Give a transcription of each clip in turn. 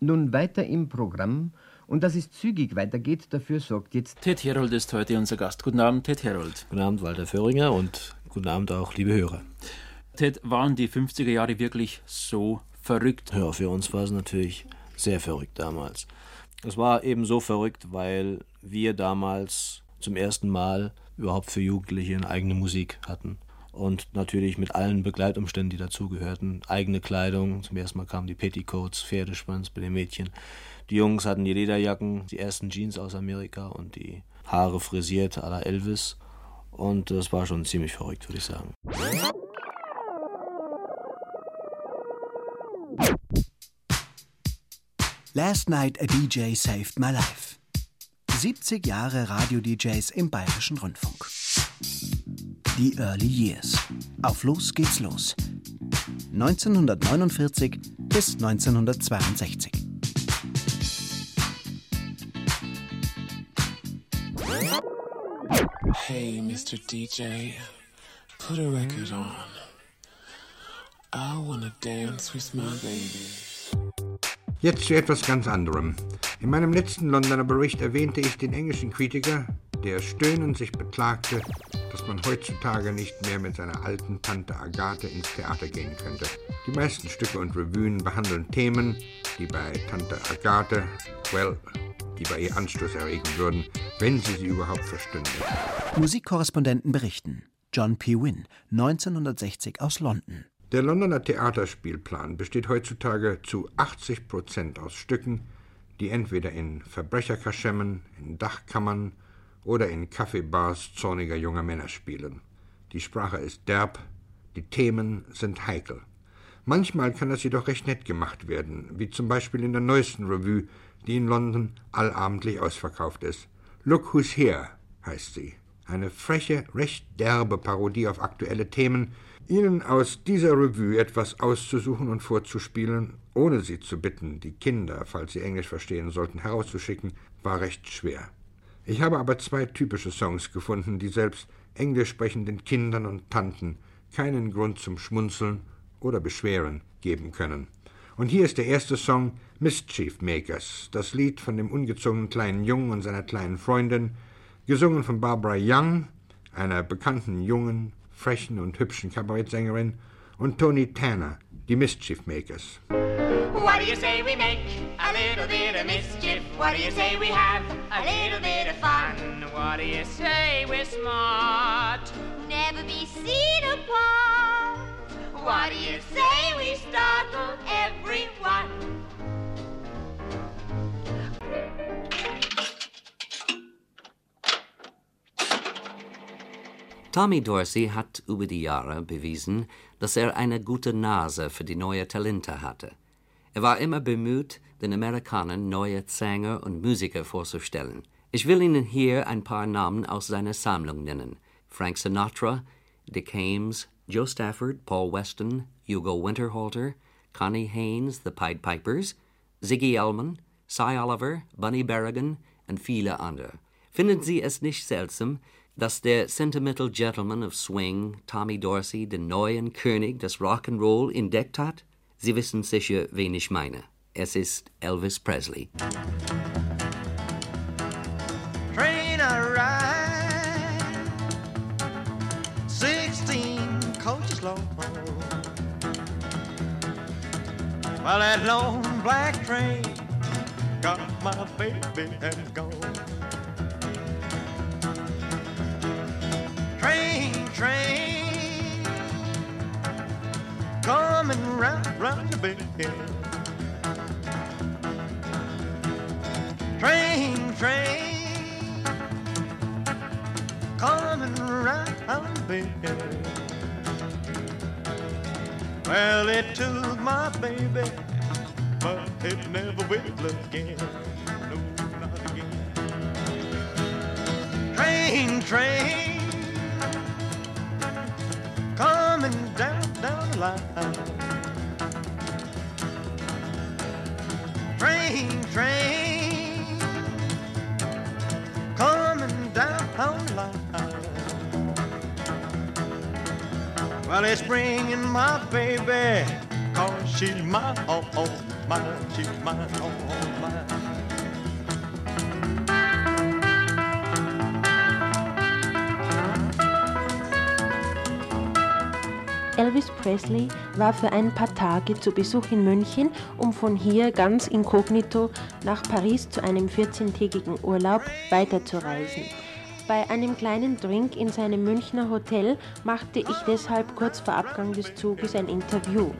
Nun weiter im Programm und dass es zügig weitergeht, dafür sorgt jetzt. Ted Herold ist heute unser Gast. Guten Abend, Ted Herold. Guten Abend, Walter Föhringer und guten Abend auch, liebe Hörer. Ted, waren die 50er Jahre wirklich so verrückt? Ja, für uns war es natürlich sehr verrückt damals. Es war eben so verrückt, weil wir damals zum ersten Mal überhaupt für Jugendliche eine eigene Musik hatten. Und natürlich mit allen Begleitumständen, die dazugehörten. Eigene Kleidung, zum ersten Mal kamen die Petticoats, Pferdeschwanz bei den Mädchen. Die Jungs hatten die Lederjacken, die ersten Jeans aus Amerika und die Haare frisiert à la Elvis. Und das war schon ziemlich verrückt, würde ich sagen. Last Night a DJ Saved My Life. 70 Jahre Radio-DJs im Bayerischen Rundfunk. Die Early Years. Auf Los geht's los. 1949 bis 1962. Hey, Mr. DJ, put a record on. I wanna dance with my baby. Jetzt zu etwas ganz anderem. In meinem letzten Londoner Bericht erwähnte ich den englischen Kritiker, der stöhnend sich beklagte, dass man heutzutage nicht mehr mit seiner alten Tante Agathe ins Theater gehen könnte. Die meisten Stücke und Revuen behandeln Themen, die bei Tante Agathe, well, die bei ihr Anstoß erregen würden, wenn sie sie überhaupt verstünde. Musikkorrespondenten berichten. John P. Wynne, 1960 aus London. Der Londoner Theaterspielplan besteht heutzutage zu 80 Prozent aus Stücken, die entweder in Verbrecherkaschemmen, in Dachkammern oder in Kaffeebars zorniger junger Männer spielen. Die Sprache ist derb, die Themen sind heikel. Manchmal kann das jedoch recht nett gemacht werden, wie zum Beispiel in der neuesten Revue, die in London allabendlich ausverkauft ist. Look Who's Here heißt sie. Eine freche, recht derbe Parodie auf aktuelle Themen, Ihnen aus dieser Revue etwas auszusuchen und vorzuspielen, ohne Sie zu bitten, die Kinder, falls sie Englisch verstehen sollten, herauszuschicken, war recht schwer. Ich habe aber zwei typische Songs gefunden, die selbst englisch sprechenden Kindern und Tanten keinen Grund zum Schmunzeln oder Beschweren geben können. Und hier ist der erste Song Mischief Makers, das Lied von dem ungezogenen kleinen Jungen und seiner kleinen Freundin, gesungen von Barbara Young, einer bekannten jungen, frechen und hübschen Kabarettsängerin, und Tony Tanner, die Mischief Makers. What do you say we make a little bit of mischief? What do you say we have a little bit of fun? What do you say we're smart? Never be seen apart. What do you say we startle everyone? Tommy Dorsey hat über die Jahre bewiesen, dass er eine gute Nase für die neuen Talente hatte. Er war immer bemüht, den Amerikanern neue Sänger und Musiker vorzustellen. Ich will Ihnen hier ein paar Namen aus seiner Sammlung nennen. Frank Sinatra, Dick Hames, Joe Stafford, Paul Weston, Hugo Winterhalter, Connie Haynes, The Pied Pipers, Ziggy Elman, Cy Oliver, Bunny Berrigan und viele andere. Finden Sie es nicht seltsam, dass der Sentimental Gentleman of Swing, Tommy Dorsey, den neuen König des Rock'n'Roll entdeckt hat? Sie wissen sicher, wen ich meine. Es ist Elvis Presley. Train I ride, 16 coaches long. While that long black train got my baby and gone. Train, train, coming round, round the bend. Train, train, coming round the bend. Well, it took my baby, but it never will again. Train, train, coming down, down the line. Train, train, coming down the line. Well, it's bringing my baby, cause she's my oh, oh, own. mine, she's mine, all mine. Elvis Presley war für ein paar Tage zu Besuch in München, um von hier ganz inkognito nach Paris zu einem 14-tägigen Urlaub weiterzureisen. Bei einem kleinen Drink in seinem Münchner Hotel machte ich deshalb kurz vor Abgang des Zuges ein Interview.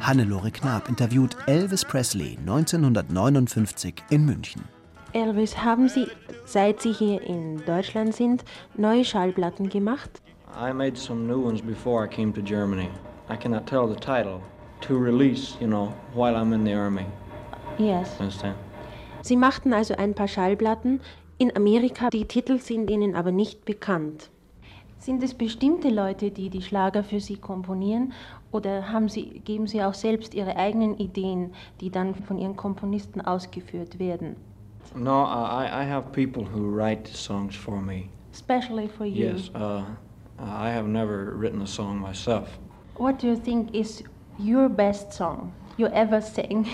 Hannelore Knab interviewt Elvis Presley 1959 in München. Elvis, haben Sie, seit Sie hier in Deutschland sind, neue Schallplatten gemacht? I made some new ones before I came to Germany. I cannot tell the title. To release, you know, while I'm in the army. Yes. Understand? Sie machten also ein paar Schallplatten in Amerika, die Titel sind Ihnen aber nicht bekannt. Sind es bestimmte Leute, die die Schlager für Sie komponieren oder haben Sie, geben Sie auch selbst Ihre eigenen Ideen, die dann von Ihren Komponisten ausgeführt werden? No, I, I have people who write songs for me. Especially for you. Yes, uh, I have never written a song myself. What do you think is your best song you ever sang?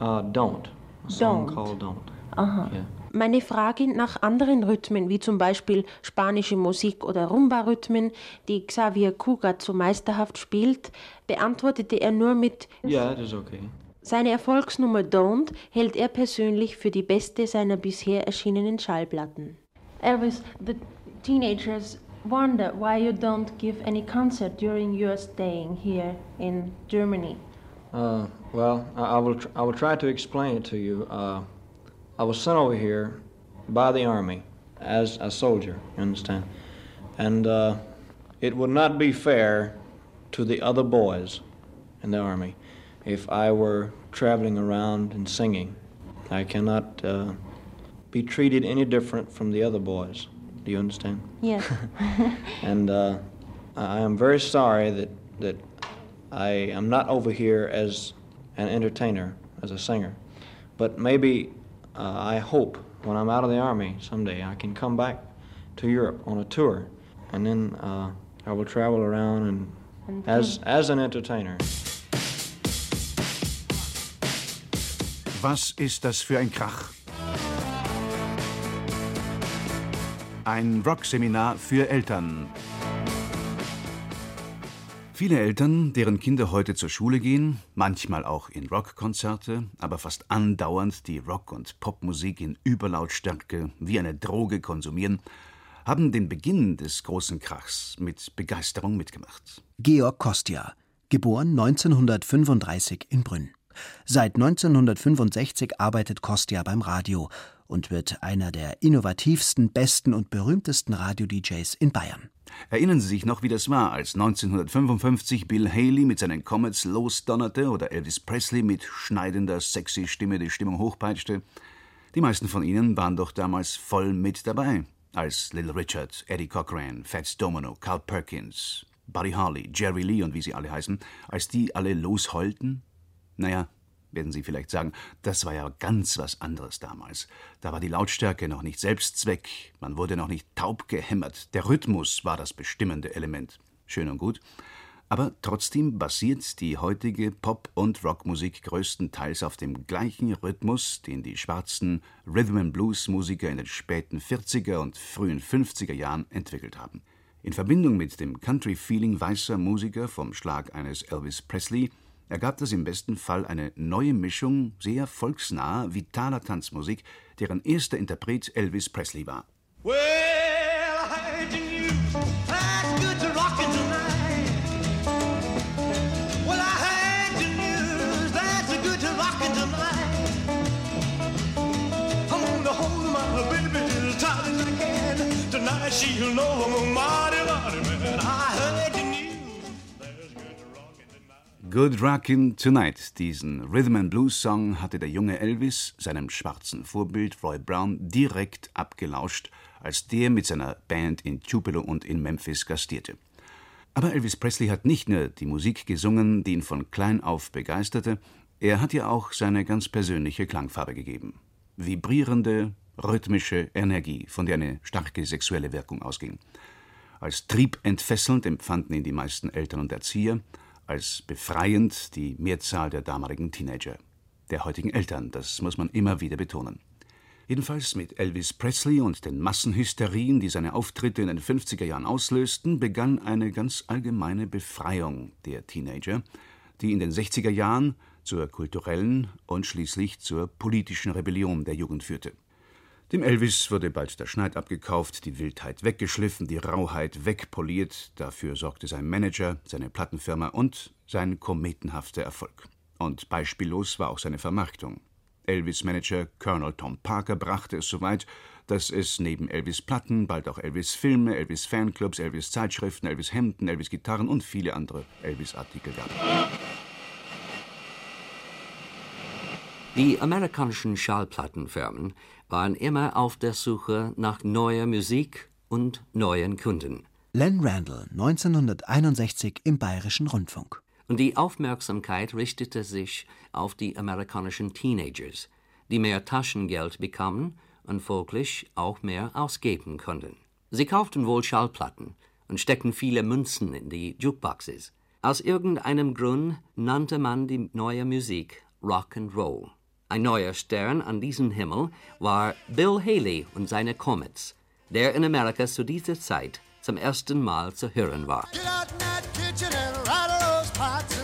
Uh, don't. A song Don't. called Don't. Aha. Yeah. Meine Frage nach anderen Rhythmen, wie zum Beispiel spanische Musik oder Rumba-Rhythmen, die Xavier Cugat so meisterhaft spielt, beantwortete er nur mit Yeah, it is okay. Seine Erfolgsnummer Don't hält er persönlich für die beste seiner bisher erschienenen Schallplatten. Elvis, the teenagers wonder why you don't give any concert during your staying here in Germany. Uh, well, I, I will. I will try to explain it to you. Uh, I was sent over here by the army as a soldier. You understand? And uh, it would not be fair to the other boys in the army if I were traveling around and singing. I cannot uh, be treated any different from the other boys. Do you understand? Yes. and uh, I I am very sorry that that I am not over here as an entertainer, as a singer. But maybe uh, I hope when I'm out of the army someday I can come back to Europe on a tour, and then uh, I will travel around and as as an entertainer. Was ist das für ein Krach? Ein Rockseminar für Eltern. Viele Eltern, deren Kinder heute zur Schule gehen, manchmal auch in Rockkonzerte, aber fast andauernd die Rock- und Popmusik in Überlautstärke wie eine Droge konsumieren, haben den Beginn des großen Krachs mit Begeisterung mitgemacht. Georg Kostja, geboren 1935 in Brünn. Seit 1965 arbeitet Kostja beim Radio und wird einer der innovativsten, besten und berühmtesten Radio-DJs in Bayern. Erinnern Sie sich noch, wie das war, als 1955 Bill Haley mit seinen Comets losdonnerte oder Elvis Presley mit schneidender, sexy Stimme die Stimmung hochpeitschte? Die meisten von Ihnen waren doch damals voll mit dabei, als Little Richard, Eddie Cochran, Fats Domino, Carl Perkins, Buddy Harley, Jerry Lee und wie sie alle heißen, als die alle losheulten? Naja, werden Sie vielleicht sagen, das war ja ganz was anderes damals. Da war die Lautstärke noch nicht Selbstzweck, man wurde noch nicht taub gehämmert, der Rhythmus war das bestimmende Element. Schön und gut. Aber trotzdem basiert die heutige Pop- und Rockmusik größtenteils auf dem gleichen Rhythmus, den die schwarzen Rhythm-and-Blues-Musiker in den späten 40er und frühen 50er Jahren entwickelt haben. In Verbindung mit dem Country-Feeling weißer Musiker vom Schlag eines Elvis Presley ergab das im besten Fall eine neue Mischung sehr volksnaher, vitaler Tanzmusik, deren erster Interpret Elvis Presley war. Well, Good Rockin' Tonight, diesen Rhythm and Blues Song hatte der junge Elvis seinem schwarzen Vorbild Roy Brown direkt abgelauscht, als der mit seiner Band in Tupelo und in Memphis gastierte. Aber Elvis Presley hat nicht nur die Musik gesungen, die ihn von klein auf begeisterte, er hat ihr auch seine ganz persönliche Klangfarbe gegeben. Vibrierende, rhythmische Energie, von der eine starke sexuelle Wirkung ausging. Als triebentfesselnd empfanden ihn die meisten Eltern und Erzieher, als befreiend die Mehrzahl der damaligen Teenager. Der heutigen Eltern, das muss man immer wieder betonen. Jedenfalls mit Elvis Presley und den Massenhysterien, die seine Auftritte in den 50er Jahren auslösten, begann eine ganz allgemeine Befreiung der Teenager, die in den 60er Jahren zur kulturellen und schließlich zur politischen Rebellion der Jugend führte. Dem Elvis wurde bald der Schneid abgekauft, die Wildheit weggeschliffen, die Rauheit wegpoliert, dafür sorgte sein Manager, seine Plattenfirma und sein kometenhafter Erfolg. Und beispiellos war auch seine Vermarktung. Elvis-Manager Colonel Tom Parker brachte es so weit, dass es neben Elvis-Platten bald auch Elvis-Filme, Elvis-Fanclubs, Elvis-Zeitschriften, Elvis-Hemden, Elvis-Gitarren und viele andere Elvis-Artikel gab. Die amerikanischen Schallplattenfirmen waren immer auf der Suche nach neuer Musik und neuen Kunden. Len Randall, 1961 im Bayerischen Rundfunk. Und die Aufmerksamkeit richtete sich auf die amerikanischen Teenagers, die mehr Taschengeld bekamen und folglich auch mehr ausgeben konnten. Sie kauften wohl Schallplatten und steckten viele Münzen in die Jukeboxes. Aus irgendeinem Grund nannte man die neue Musik Rock and Roll. Ein neuer Stern an diesem Himmel war Bill Haley und seine Comets, der in Amerika zu dieser Zeit zum ersten Mal zu hören war. Cause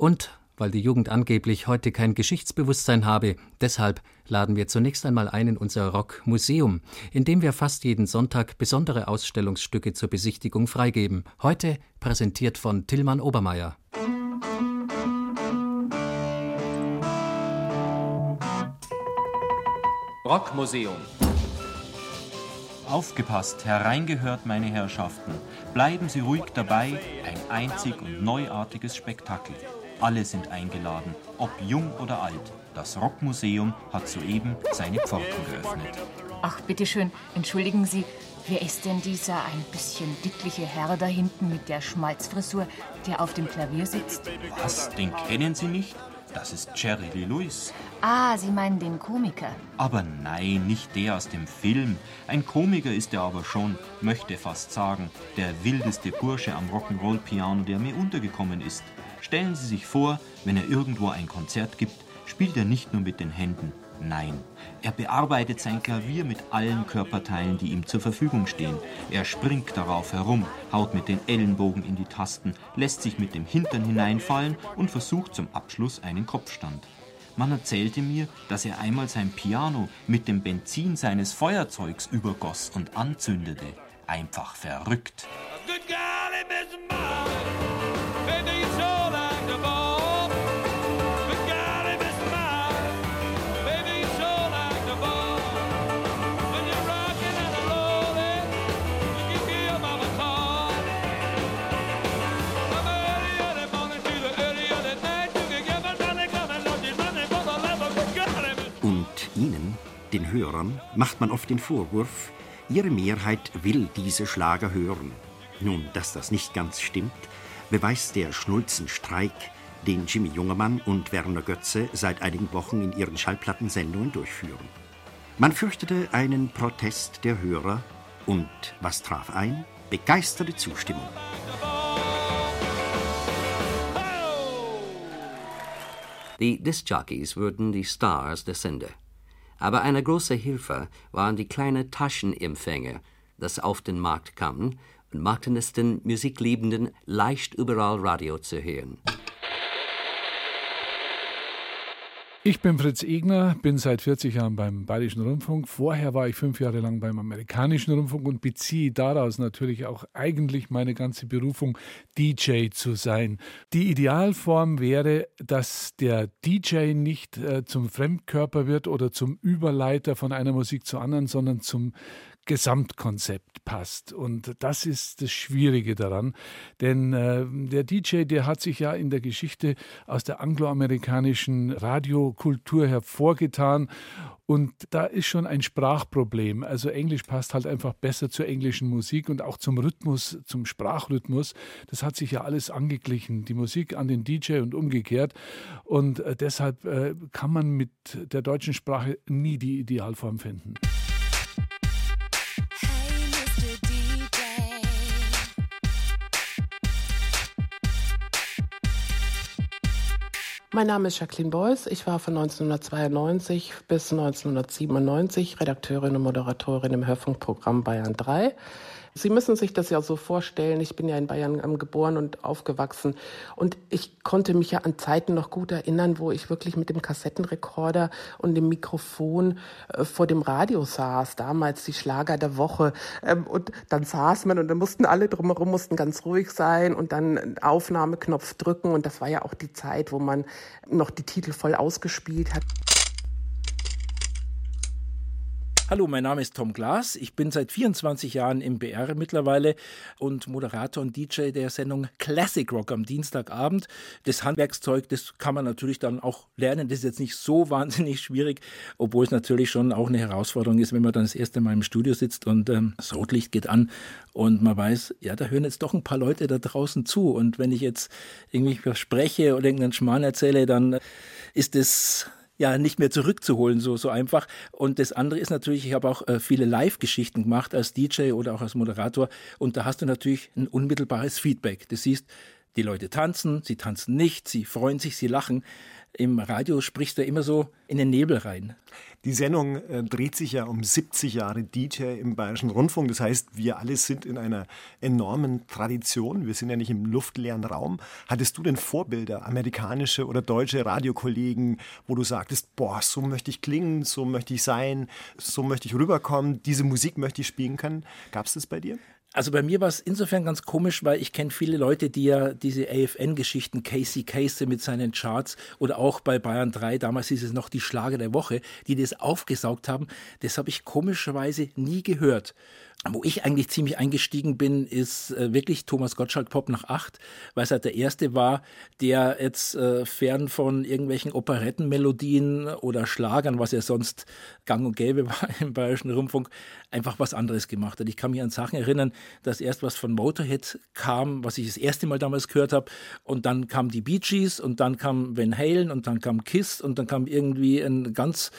Und weil die Jugend angeblich heute kein Geschichtsbewusstsein habe. Deshalb laden wir zunächst einmal ein in unser Rockmuseum, in dem wir fast jeden Sonntag besondere Ausstellungsstücke zur Besichtigung freigeben. Heute präsentiert von Tillmann Obermeier. Rockmuseum. Aufgepasst, hereingehört, meine Herrschaften. Bleiben Sie ruhig dabei, ein einzig und neuartiges Spektakel. Alle sind eingeladen, ob jung oder alt. Das Rockmuseum hat soeben seine Pforten geöffnet. Ach, bitteschön, entschuldigen Sie, wer ist denn dieser ein bisschen dickliche Herr da hinten mit der Schmalzfrisur, der auf dem Klavier sitzt? Was, den kennen Sie nicht? Das ist Jerry Lee Lewis. Ah, Sie meinen den Komiker. Aber nein, nicht der aus dem Film. Ein Komiker ist er aber schon, möchte fast sagen, der wildeste Bursche am Rock'n'Roll-Piano, der mir untergekommen ist. Stellen Sie sich vor, wenn er irgendwo ein Konzert gibt, spielt er nicht nur mit den Händen. Nein, er bearbeitet sein Klavier mit allen Körperteilen, die ihm zur Verfügung stehen. Er springt darauf herum, haut mit den Ellenbogen in die Tasten, lässt sich mit dem Hintern hineinfallen und versucht zum Abschluss einen Kopfstand. Man erzählte mir, dass er einmal sein Piano mit dem Benzin seines Feuerzeugs übergoss und anzündete. Einfach verrückt. Good golly, Hörern macht man oft den Vorwurf, ihre Mehrheit will diese Schlager hören. Nun, dass das nicht ganz stimmt, beweist der Schnulzenstreik, den Jimmy Jungermann und Werner Götze seit einigen Wochen in ihren Schallplattensendungen durchführen. Man fürchtete einen Protest der Hörer und was traf ein? Begeisterte Zustimmung. Die Discjockeys wurden die Stars der Sender. Aber eine große Hilfe waren die kleinen Taschenempfänger, das auf den Markt kamen und machten es den Musikliebenden leicht überall Radio zu hören. Ich bin Fritz Egner, bin seit 40 Jahren beim Bayerischen Rundfunk. Vorher war ich fünf Jahre lang beim Amerikanischen Rundfunk und beziehe daraus natürlich auch eigentlich meine ganze Berufung, DJ zu sein. Die Idealform wäre, dass der DJ nicht äh, zum Fremdkörper wird oder zum Überleiter von einer Musik zur anderen, sondern zum Gesamtkonzept passt. Und das ist das Schwierige daran. Denn äh, der DJ, der hat sich ja in der Geschichte aus der angloamerikanischen Radiokultur hervorgetan. Und da ist schon ein Sprachproblem. Also Englisch passt halt einfach besser zur englischen Musik und auch zum Rhythmus, zum Sprachrhythmus. Das hat sich ja alles angeglichen. Die Musik an den DJ und umgekehrt. Und äh, deshalb äh, kann man mit der deutschen Sprache nie die Idealform finden. Mein Name ist Jacqueline Beuys. Ich war von 1992 bis 1997 Redakteurin und Moderatorin im Hörfunkprogramm Bayern 3. Sie müssen sich das ja so vorstellen. Ich bin ja in Bayern geboren und aufgewachsen. Und ich konnte mich ja an Zeiten noch gut erinnern, wo ich wirklich mit dem Kassettenrekorder und dem Mikrofon äh, vor dem Radio saß. Damals die Schlager der Woche. Ähm, und dann saß man und dann mussten alle drumherum mussten ganz ruhig sein und dann Aufnahmeknopf drücken. Und das war ja auch die Zeit, wo man noch die Titel voll ausgespielt hat. Hallo, mein Name ist Tom Glas. Ich bin seit 24 Jahren im BR mittlerweile und Moderator und DJ der Sendung Classic Rock am Dienstagabend. Das Handwerkszeug, das kann man natürlich dann auch lernen. Das ist jetzt nicht so wahnsinnig schwierig, obwohl es natürlich schon auch eine Herausforderung ist, wenn man dann das erste Mal im Studio sitzt und ähm, das Rotlicht geht an und man weiß, ja, da hören jetzt doch ein paar Leute da draußen zu. Und wenn ich jetzt irgendwie verspreche oder irgendeinen Schmarrn erzähle, dann ist es ja nicht mehr zurückzuholen, so, so einfach. Und das andere ist natürlich, ich habe auch äh, viele Live-Geschichten gemacht als DJ oder auch als Moderator und da hast du natürlich ein unmittelbares Feedback. Du siehst, die Leute tanzen, sie tanzen nicht, sie freuen sich, sie lachen. Im Radio sprichst du immer so in den Nebel rein. Die Sendung äh, dreht sich ja um 70 Jahre DJ im Bayerischen Rundfunk. Das heißt, wir alle sind in einer enormen Tradition. Wir sind ja nicht im luftleeren Raum. Hattest du denn Vorbilder, amerikanische oder deutsche Radiokollegen, wo du sagtest, boah, so möchte ich klingen, so möchte ich sein, so möchte ich rüberkommen, diese Musik möchte ich spielen können? Gab es das bei dir? Also bei mir war es insofern ganz komisch, weil ich kenne viele Leute, die ja diese AFN-Geschichten, Casey Casey mit seinen Charts oder auch bei Bayern 3, damals hieß es noch die Schlager der Woche, die das aufgesaugt haben. Das habe ich komischerweise nie gehört. Wo ich eigentlich ziemlich eingestiegen bin, ist äh, wirklich Thomas Gottschalk Pop nach acht, weil es halt der erste war, der jetzt äh, fern von irgendwelchen Operettenmelodien oder Schlagern, was ja sonst gang und gäbe war im Bayerischen Rundfunk, einfach was anderes gemacht hat. Ich kann mich an Sachen erinnern, dass erst was von Motorhead kam, was ich das erste Mal damals gehört habe, und dann kam die Bee Gees und dann kam Van Halen und dann kam Kiss und dann kam irgendwie ein ganz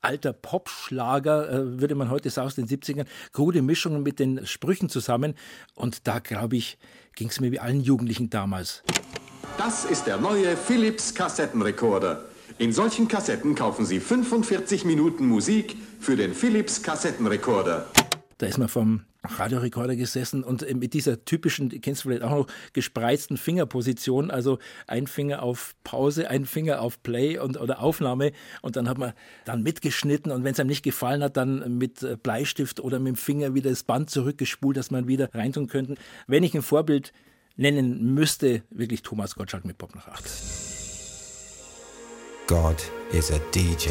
alter Popschlager, äh, würde man heute sagen, aus den 70ern, gute Mischungen mit den Sprüchen zusammen. Und da, glaube ich, ging es mir wie allen Jugendlichen damals. Das ist der neue Philips Kassettenrekorder. In solchen Kassetten kaufen Sie 45 Minuten Musik für den Philips Kassettenrekorder. Da ist man vom Radiorekorder gesessen und äh, mit dieser typischen, kennst du vielleicht auch noch, gespreizten Fingerposition, also ein Finger auf Pause, ein Finger auf Play und, oder Aufnahme und dann hat man dann mitgeschnitten und wenn es einem nicht gefallen hat, dann mit äh, Bleistift oder mit dem Finger wieder das Band zurückgespult, dass man wieder reintun könnte. Wenn ich ein Vorbild nennen müsste, wirklich Thomas Gottschalk mit Pop nach 8. God is a DJ.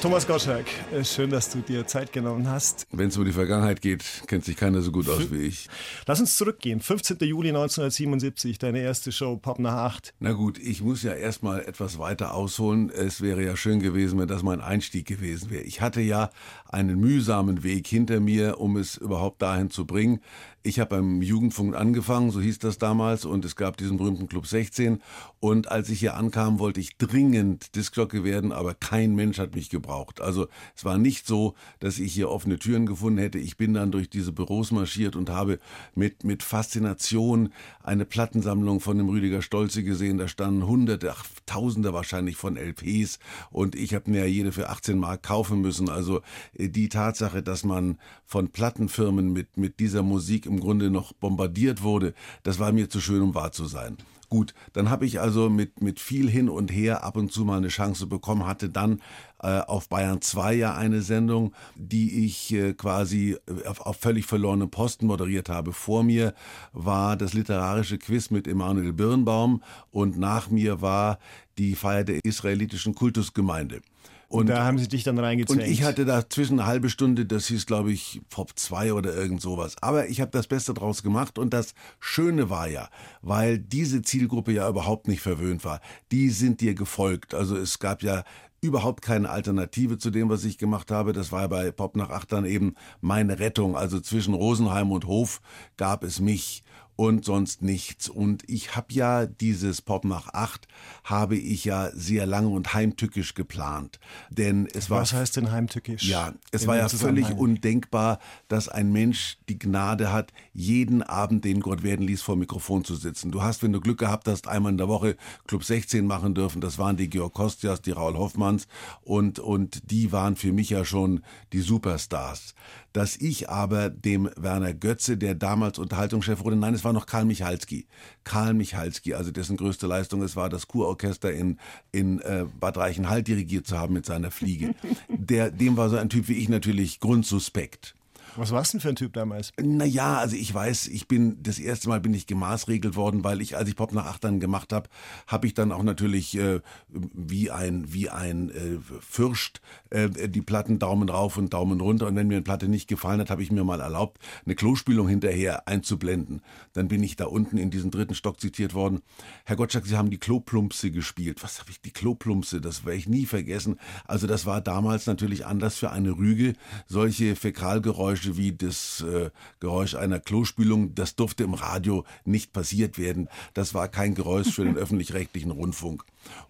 Thomas Gottschalk, äh, schön, dass du dir Zeit genommen hast. Wenn es um die Vergangenheit geht, kennt sich keiner so gut aus wie ich. Lass uns zurückgehen. 15. Juli 1977, deine erste Show, Pop nach 8. Na gut, ich muss ja erstmal etwas weiter ausholen. Es wäre ja schön gewesen, wenn das mein Einstieg gewesen wäre. Ich hatte ja einen mühsamen Weg hinter mir, um es überhaupt dahin zu bringen. Ich habe beim Jugendfunk angefangen, so hieß das damals, und es gab diesen berühmten Club 16. Und als ich hier ankam, wollte ich dringend Discjockey werden, aber kein Mensch hat mich gebraucht. Also es war nicht so, dass ich hier offene Türen gefunden hätte. Ich bin dann durch diese Büros marschiert und habe mit, mit Faszination eine Plattensammlung von dem Rüdiger Stolze gesehen. Da standen hunderte, ach, tausende wahrscheinlich von LPs und ich habe mir ja jede für 18 Mark kaufen müssen. Also äh, die Tatsache, dass man von Plattenfirmen mit, mit dieser Musik im Grunde noch bombardiert wurde, das war mir zu schön, um wahr zu sein. Gut, dann habe ich also mit, mit viel hin und her ab und zu mal eine Chance bekommen, hatte dann äh, auf Bayern 2 ja eine Sendung, die ich äh, quasi auf, auf völlig verlorenen Posten moderiert habe. Vor mir war das literarische Quiz mit Emanuel Birnbaum und nach mir war die Feier der israelitischen Kultusgemeinde. Und da haben sie dich dann reingezwängt. Und ich hatte dazwischen eine halbe Stunde, das hieß, glaube ich, Pop 2 oder irgend sowas. Aber ich habe das Beste draus gemacht und das Schöne war ja, weil diese Zielgruppe ja überhaupt nicht verwöhnt war, die sind dir gefolgt. Also es gab ja überhaupt keine Alternative zu dem, was ich gemacht habe. Das war bei Pop nach acht dann eben meine Rettung. Also zwischen Rosenheim und Hof gab es mich und sonst nichts. Und ich habe ja dieses Pop nach acht, habe ich ja sehr lange und heimtückisch geplant. Denn es war. Was heißt denn heimtückisch? Ja, es war ja völlig undenkbar, dass ein Mensch die Gnade hat, jeden Abend, den Gott werden ließ, vor dem Mikrofon zu sitzen. Du hast, wenn du Glück gehabt hast, einmal in der Woche Club 16 machen dürfen. Das waren die Georg Kostias, die Raul Hoffmanns und, und die waren für mich ja schon die Superstars dass ich aber dem Werner Götze, der damals Unterhaltungschef wurde, nein, es war noch Karl Michalski. Karl Michalski, also dessen größte Leistung es war, das Kurorchester in, in äh, Bad Reichenhall dirigiert zu haben mit seiner Fliege. Der, dem war so ein Typ wie ich natürlich grundsuspekt. Was warst du denn für ein Typ damals? Naja, also ich weiß, ich bin, das erste Mal bin ich gemaßregelt worden, weil ich, als ich Pop nach Achtern gemacht habe, habe ich dann auch natürlich äh, wie ein, wie ein äh, Fürst äh, die Platten Daumen rauf und Daumen runter. Und wenn mir eine Platte nicht gefallen hat, habe ich mir mal erlaubt, eine Klospülung hinterher einzublenden. Dann bin ich da unten in diesen dritten Stock zitiert worden. Herr Gottschalk, Sie haben die Kloplumpse gespielt. Was habe ich, die Kloplumpse? Das werde ich nie vergessen. Also das war damals natürlich anders für eine Rüge. Solche Fäkalgeräusche Geräusche wie das äh, Geräusch einer Klospülung, das durfte im Radio nicht passiert werden. Das war kein Geräusch für den öffentlich-rechtlichen Rundfunk.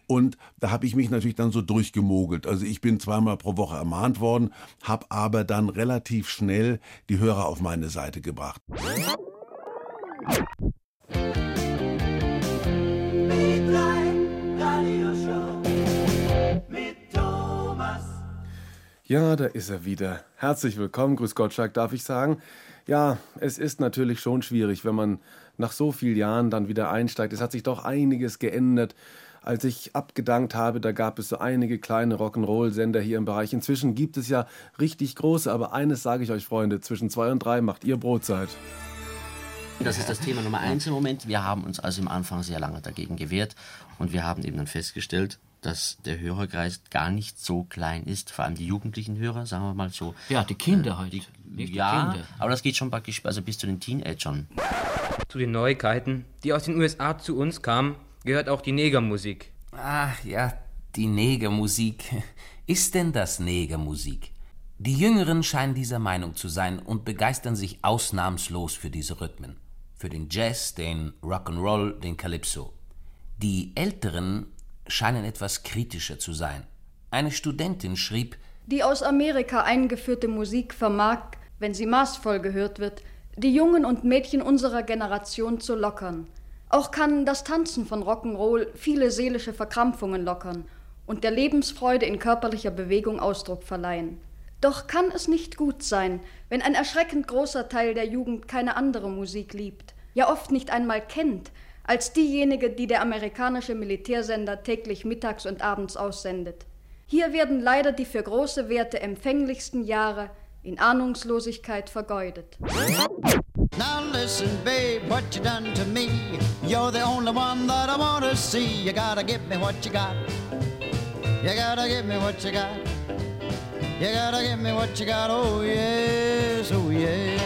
Und da habe ich mich natürlich dann so durchgemogelt. Also ich bin zweimal pro Woche ermahnt worden, habe aber dann relativ schnell die Hörer auf meine Seite gebracht. Ja, da ist er wieder. Herzlich willkommen, Grüß Gottschalk, darf ich sagen. Ja, es ist natürlich schon schwierig, wenn man nach so vielen Jahren dann wieder einsteigt. Es hat sich doch einiges geändert. Als ich abgedankt habe, da gab es so einige kleine Rock'n'Roll-Sender hier im Bereich. Inzwischen gibt es ja richtig große, aber eines sage ich euch, Freunde, zwischen zwei und drei macht ihr Brotzeit. Das ist das Thema Nummer eins im Moment. Wir haben uns also im Anfang sehr lange dagegen gewehrt und wir haben eben dann festgestellt, dass der Hörerkreis gar nicht so klein ist, vor allem die jugendlichen Hörer, sagen wir mal so. Ja, die Kinder äh, halt. Die, Nicht die ja, Kinder. aber das geht schon praktisch also bis zu den Teenagern. Zu den Neuigkeiten, die aus den USA zu uns kamen, gehört auch die Negermusik. Ach ja, die Negermusik. Ist denn das Negermusik? Die Jüngeren scheinen dieser Meinung zu sein und begeistern sich ausnahmslos für diese Rhythmen. Für den Jazz, den Rock'n'Roll, den Calypso. Die Älteren scheinen etwas kritischer zu sein. Eine Studentin schrieb, Die aus Amerika eingeführte Musik vermag, wenn sie maßvoll gehört wird, die Jungen und Mädchen unserer Generation zu lockern. Auch kann das Tanzen von Rock'n'Roll viele seelische Verkrampfungen lockern und der Lebensfreude in körperlicher Bewegung Ausdruck verleihen. Doch kann es nicht gut sein, wenn ein erschreckend großer Teil der Jugend keine andere Musik liebt, ja oft nicht einmal kennt, als diejenige, die der amerikanische Militärsender täglich mittags und abends aussendet. Hier werden leider die für große Werte empfänglichsten Jahre in Ahnungslosigkeit vergeudet. Now listen, babe, what you done to me. You're the only one that I wanna see. You gotta give me what you got. You gotta give me what you got. You gotta give me what you got. Oh yes, oh yes.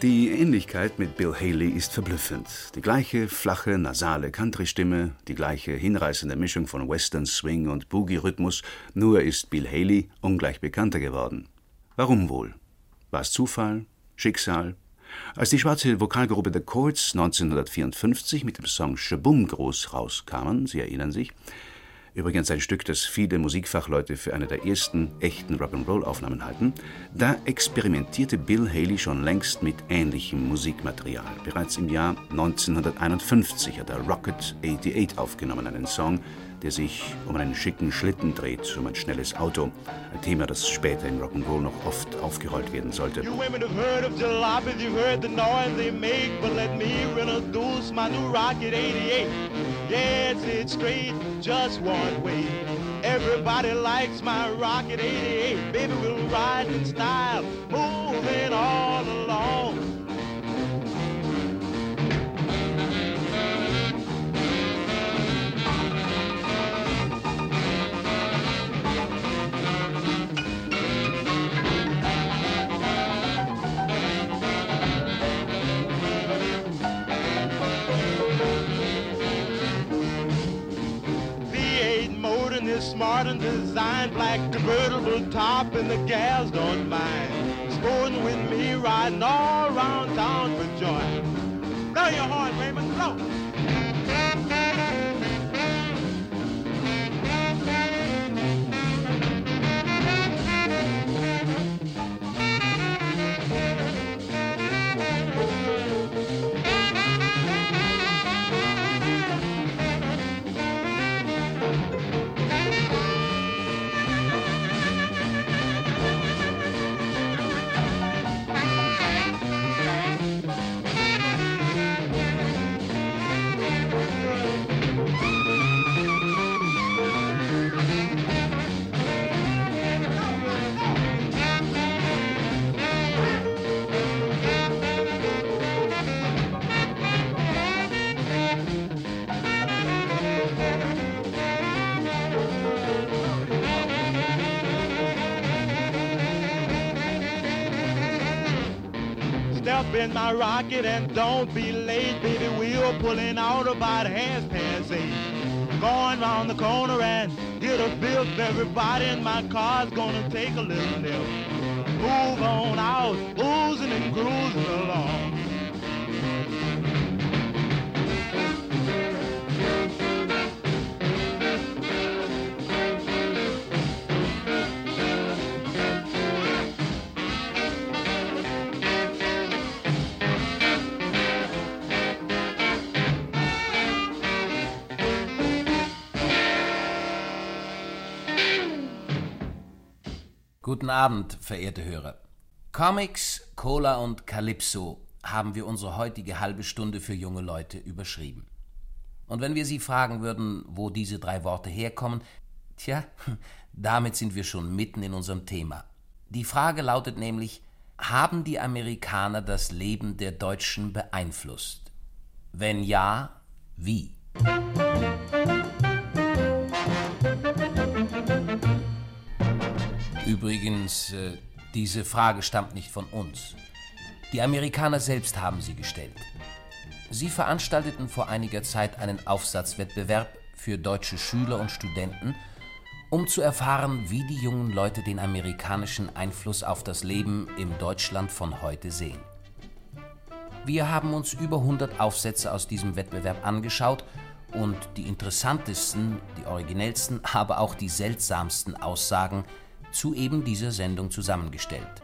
Die Ähnlichkeit mit Bill Haley ist verblüffend. Die gleiche flache, nasale Country-Stimme, die gleiche hinreißende Mischung von Western, Swing und Boogie-Rhythmus, nur ist Bill Haley ungleich bekannter geworden. Warum wohl? War es Zufall? Schicksal? Als die schwarze Vokalgruppe The Chords 1954 mit dem Song Shabum groß rauskamen, Sie erinnern sich, übrigens ein Stück, das viele Musikfachleute für eine der ersten echten Rock'n'Roll-Aufnahmen halten, da experimentierte Bill Haley schon längst mit ähnlichem Musikmaterial. Bereits im Jahr 1951 hat er Rocket 88 aufgenommen, einen Song, der sich um einen schicken Schlitten dreht, um ein schnelles Auto, ein Thema, das später im Rock'n'Roll noch oft aufgerollt werden sollte. You women have heard of jalopies, you've heard the noise they make, but let me introduce my new Rocket 88. Yes, it's straight, just one way. Everybody likes my Rocket 88. Baby, we'll ride in style, moving all along. Smart and designed, black convertible top, and the gals don't mind. Sporting with me, riding all around town for joy. Blow your horn, Raymond, blow. In my rocket and don't be late, baby. We're pulling out about half past eight. Going round the corner and get a bill. Everybody in my car's gonna take a little nip. Move on out, oozing and cruising Guten Abend, verehrte Hörer. Comics, Cola und Calypso haben wir unsere heutige halbe Stunde für junge Leute überschrieben. Und wenn wir Sie fragen würden, wo diese drei Worte herkommen, tja, damit sind wir schon mitten in unserem Thema. Die Frage lautet nämlich, haben die Amerikaner das Leben der Deutschen beeinflusst? Wenn ja, wie? Übrigens, äh, diese Frage stammt nicht von uns. Die Amerikaner selbst haben sie gestellt. Sie veranstalteten vor einiger Zeit einen Aufsatzwettbewerb für deutsche Schüler und Studenten, um zu erfahren, wie die jungen Leute den amerikanischen Einfluss auf das Leben im Deutschland von heute sehen. Wir haben uns über 100 Aufsätze aus diesem Wettbewerb angeschaut und die interessantesten, die originellsten, aber auch die seltsamsten Aussagen zu eben dieser Sendung zusammengestellt.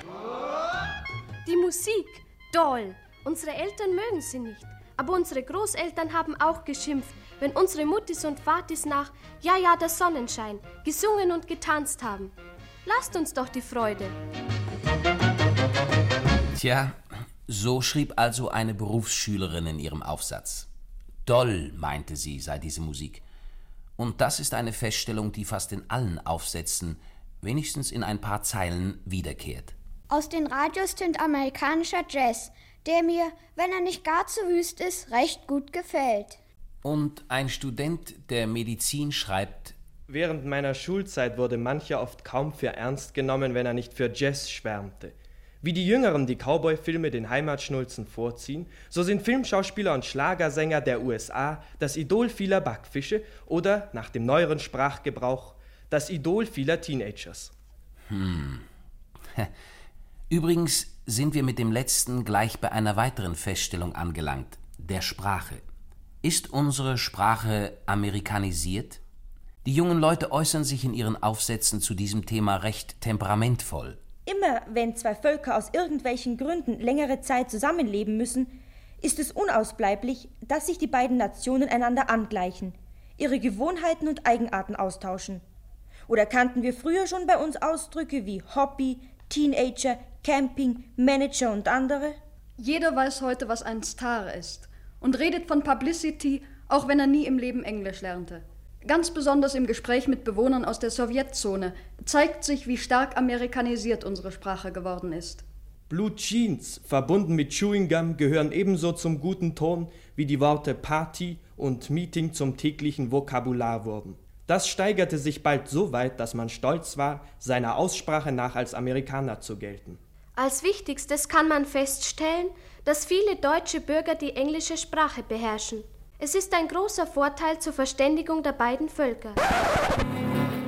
Die Musik, toll. Unsere Eltern mögen sie nicht. Aber unsere Großeltern haben auch geschimpft, wenn unsere Muttis und Vatis nach Ja, ja, der Sonnenschein gesungen und getanzt haben. Lasst uns doch die Freude. Tja, so schrieb also eine Berufsschülerin in ihrem Aufsatz. Doll, meinte sie, sei diese Musik. Und das ist eine Feststellung, die fast in allen Aufsätzen, wenigstens in ein paar Zeilen, wiederkehrt. Aus den Radios tönt amerikanischer Jazz, der mir, wenn er nicht gar zu wüst ist, recht gut gefällt. Und ein Student der Medizin schreibt, Während meiner Schulzeit wurde mancher oft kaum für ernst genommen, wenn er nicht für Jazz schwärmte. Wie die Jüngeren die Cowboy-Filme den Heimatschnulzen vorziehen, so sind Filmschauspieler und Schlagersänger der USA das Idol vieler Backfische oder, nach dem neueren Sprachgebrauch, das Idol vieler Teenagers. Hm. Übrigens sind wir mit dem letzten gleich bei einer weiteren Feststellung angelangt, der Sprache. Ist unsere Sprache amerikanisiert? Die jungen Leute äußern sich in ihren Aufsätzen zu diesem Thema recht temperamentvoll. Immer wenn zwei Völker aus irgendwelchen Gründen längere Zeit zusammenleben müssen, ist es unausbleiblich, dass sich die beiden Nationen einander angleichen, ihre Gewohnheiten und Eigenarten austauschen. Oder kannten wir früher schon bei uns Ausdrücke wie Hobby, Teenager, Camping, Manager und andere? Jeder weiß heute, was ein Star ist und redet von Publicity, auch wenn er nie im Leben Englisch lernte. Ganz besonders im Gespräch mit Bewohnern aus der Sowjetzone zeigt sich, wie stark amerikanisiert unsere Sprache geworden ist. Blue Jeans, verbunden mit Chewing Gum, gehören ebenso zum guten Ton, wie die Worte Party und Meeting zum täglichen Vokabular wurden. Das steigerte sich bald so weit, dass man stolz war, seiner Aussprache nach als Amerikaner zu gelten. Als wichtigstes kann man feststellen, dass viele deutsche Bürger die englische Sprache beherrschen. Es ist ein großer Vorteil zur Verständigung der beiden Völker.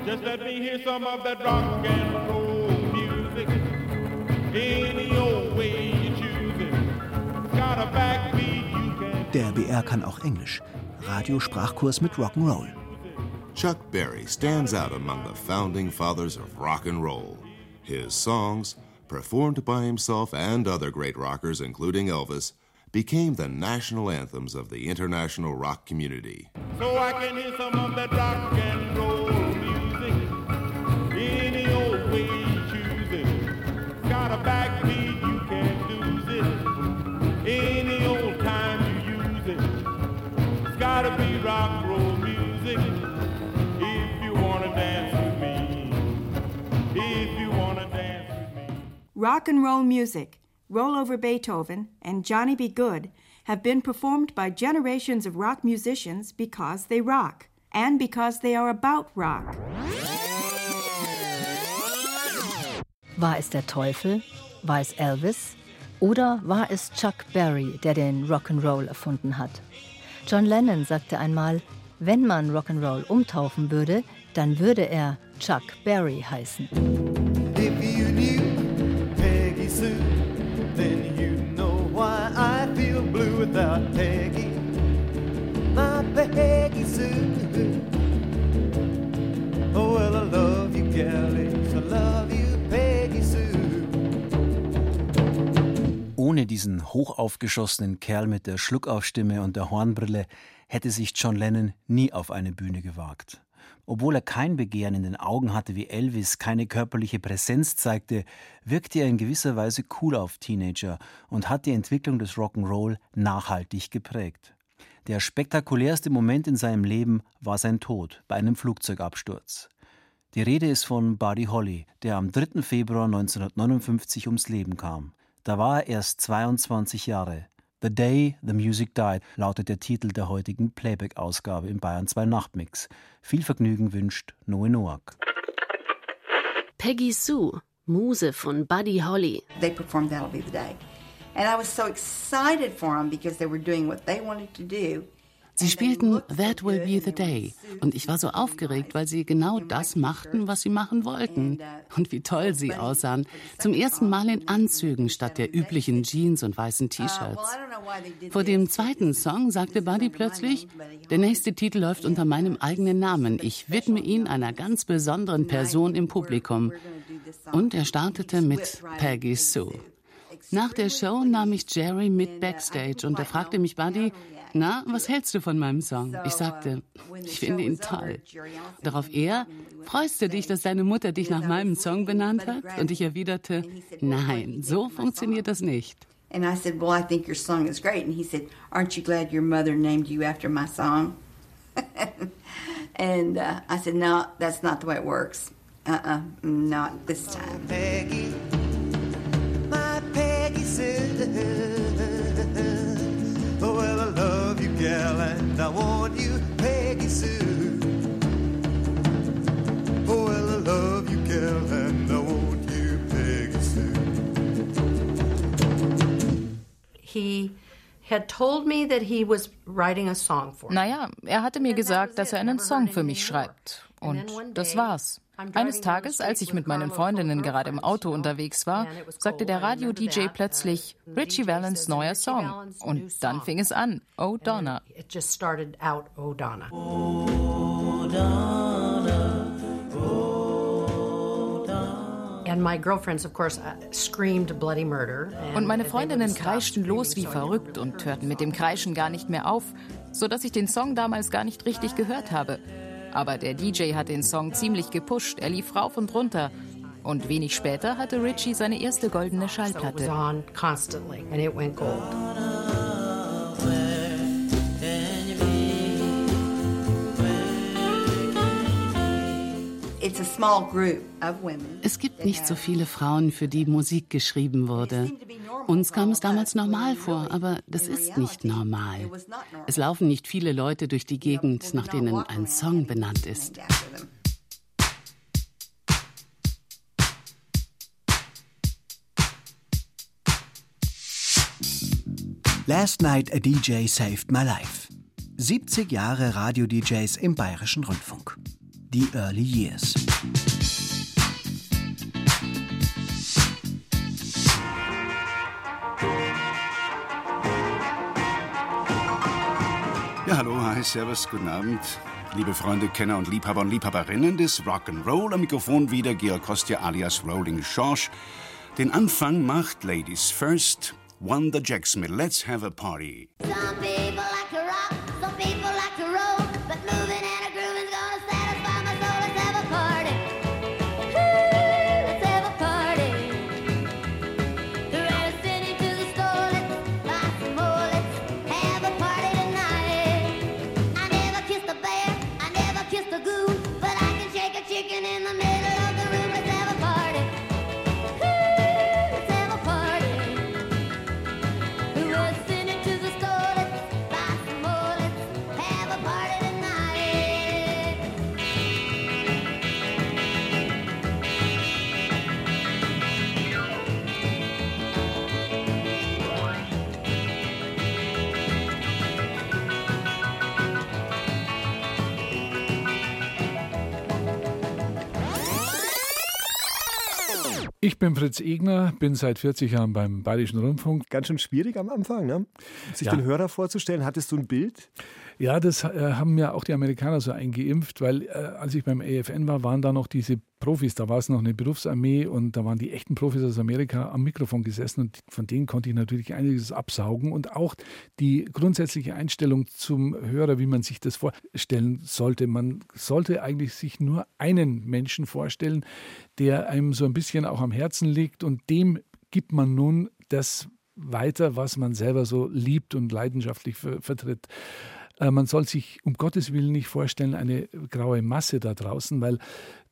Just let me hear some of that rock and roll music. Any old way you choose it. It's got a backbeat you can. Der BR kann auch Englisch. Radiosprachkurs mit Rock'n'Roll. Chuck Berry stands out among the founding fathers of rock and roll. His songs, performed by himself and other great rockers, including Elvis, became the national anthems of the international rock community. So Rock and roll music, Roll Over Beethoven, and Johnny Be Good have been performed by generations of rock musicians because they rock and because they are about rock. War es der Teufel? War es Elvis? Oder war es Chuck Berry, der den Rock'n'Roll erfunden hat? John Lennon sagte einmal, wenn man Rock'n'Roll umtaufen würde, dann würde er Chuck Berry heißen. My. Oh, well, I love you, Gallies. I love you, Peggy Sue. Ohne diesen hochaufgeschossenen Kerl mit der Schluckaufstimme und der Hornbrille hätte sich John Lennon nie auf eine Bühne gewagt. Obwohl er kein Begehren in den Augen hatte wie Elvis, keine körperliche Präsenz zeigte, wirkte er in gewisser Weise cool auf Teenager und hat die Entwicklung des Rock'n'Roll nachhaltig geprägt. Der spektakulärste Moment in seinem Leben war sein Tod bei einem Flugzeugabsturz. Die Rede ist von Buddy Holly, der am 3. Februar 1959 ums Leben kam. Da war er erst 22 Jahre. The Day the Music Died lautet der Titel der heutigen Playback-Ausgabe im Bayern 2 Nachtmix. Viel Vergnügen wünscht Noe Noack. Peggy Sue, Muse von Buddy Holly. They performed That'll Be the Day. And I was so excited for them because they were doing what they wanted to do. Sie spielten That Will Be the Day und ich war so aufgeregt, weil sie genau das machten, was sie machen wollten. Und wie toll sie aussahen. Zum ersten Mal in Anzügen statt der üblichen Jeans und weißen T-Shirts. Vor dem zweiten Song sagte Buddy plötzlich, der nächste Titel läuft unter meinem eigenen Namen. Ich widme ihn einer ganz besonderen Person im Publikum. Und er startete mit Peggy Sue. Nach der Show nahm ich Jerry mit backstage und er fragte mich, Buddy, na, was hältst du von meinem Song? Ich sagte, ich finde ihn toll. Darauf er, freust du dich, dass deine Mutter dich nach meinem Song benannt hat? Und ich erwiderte, nein, so funktioniert das nicht. And I said, Well, I think your song is great. And he said, Aren't you glad your mother named you after my song? and uh, I said, No, that's not the way it works. Uh uh not this time. Peggy, my Peggy Sue. Gal, and I want you, Peggy Sue. Oh, well, I love you, gal, and I want you, Peggy Sue. He had told me that he was writing a song for me. Naja, er hatte mir gesagt, dass er einen Song für mich schreibt. Und das war's. Eines Tages, als ich mit meinen Freundinnen gerade im Auto unterwegs war, sagte der Radio-DJ plötzlich Richie Valens neuer Song. Und dann fing es an, Oh Donna. It just started out, Oh Donna. And my girlfriends, of course, uh, screamed bloody murder. and Und meine Freundinnen kreischten los wie verrückt und hörten mit dem Kreischen gar nicht mehr auf, sodass ich den Song damals gar nicht richtig gehört habe. Aber der DJ hat den Song ziemlich gepusht, er lief rauf und runter. Und wenig später hatte Richie seine erste goldene So Schallplatte. on Es gibt nicht so viele Frauen, für die Musik geschrieben wurde. Uns kam es damals normal vor, aber das ist nicht normal. Es laufen nicht viele Leute durch die Gegend, nach denen ein Song benannt ist. Last Night a DJ Saved My Life. 70 Jahre Radio-DJs im Bayerischen Rundfunk. The Early Years. Ja, hallo, hi, servus, guten Abend. Liebe Freunde, Kenner und Liebhaber und Liebhaberinnen des Rock'n'Roll, am Mikrofon wieder Georg Kostja alias Rolling Schorsch. Den Anfang macht Ladies First, Wanda Jackson mit Let's Have a Party. Some Ich bin Fritz Egner, bin seit 40 Jahren beim Bayerischen Rundfunk. Ganz schön schwierig am Anfang, ne? sich Ja. den Hörer vorzustellen. Hattest du ein Bild? Ja, das äh, haben ja auch die Amerikaner so eingeimpft, weil äh, als ich beim AFN war, waren da noch diese Profis, da war es noch eine Berufsarmee und da waren die echten Profis aus Amerika am Mikrofon gesessen und von denen konnte ich natürlich einiges absaugen und auch die grundsätzliche Einstellung zum Hörer, wie man sich das vorstellen sollte. Man sollte eigentlich sich nur einen Menschen vorstellen, der einem so ein bisschen auch am Herzen liegt und dem gibt man nun das weiter, was man selber so liebt und leidenschaftlich ver vertritt. Äh, Man soll sich um Gottes Willen nicht vorstellen, eine graue Masse da draußen, weil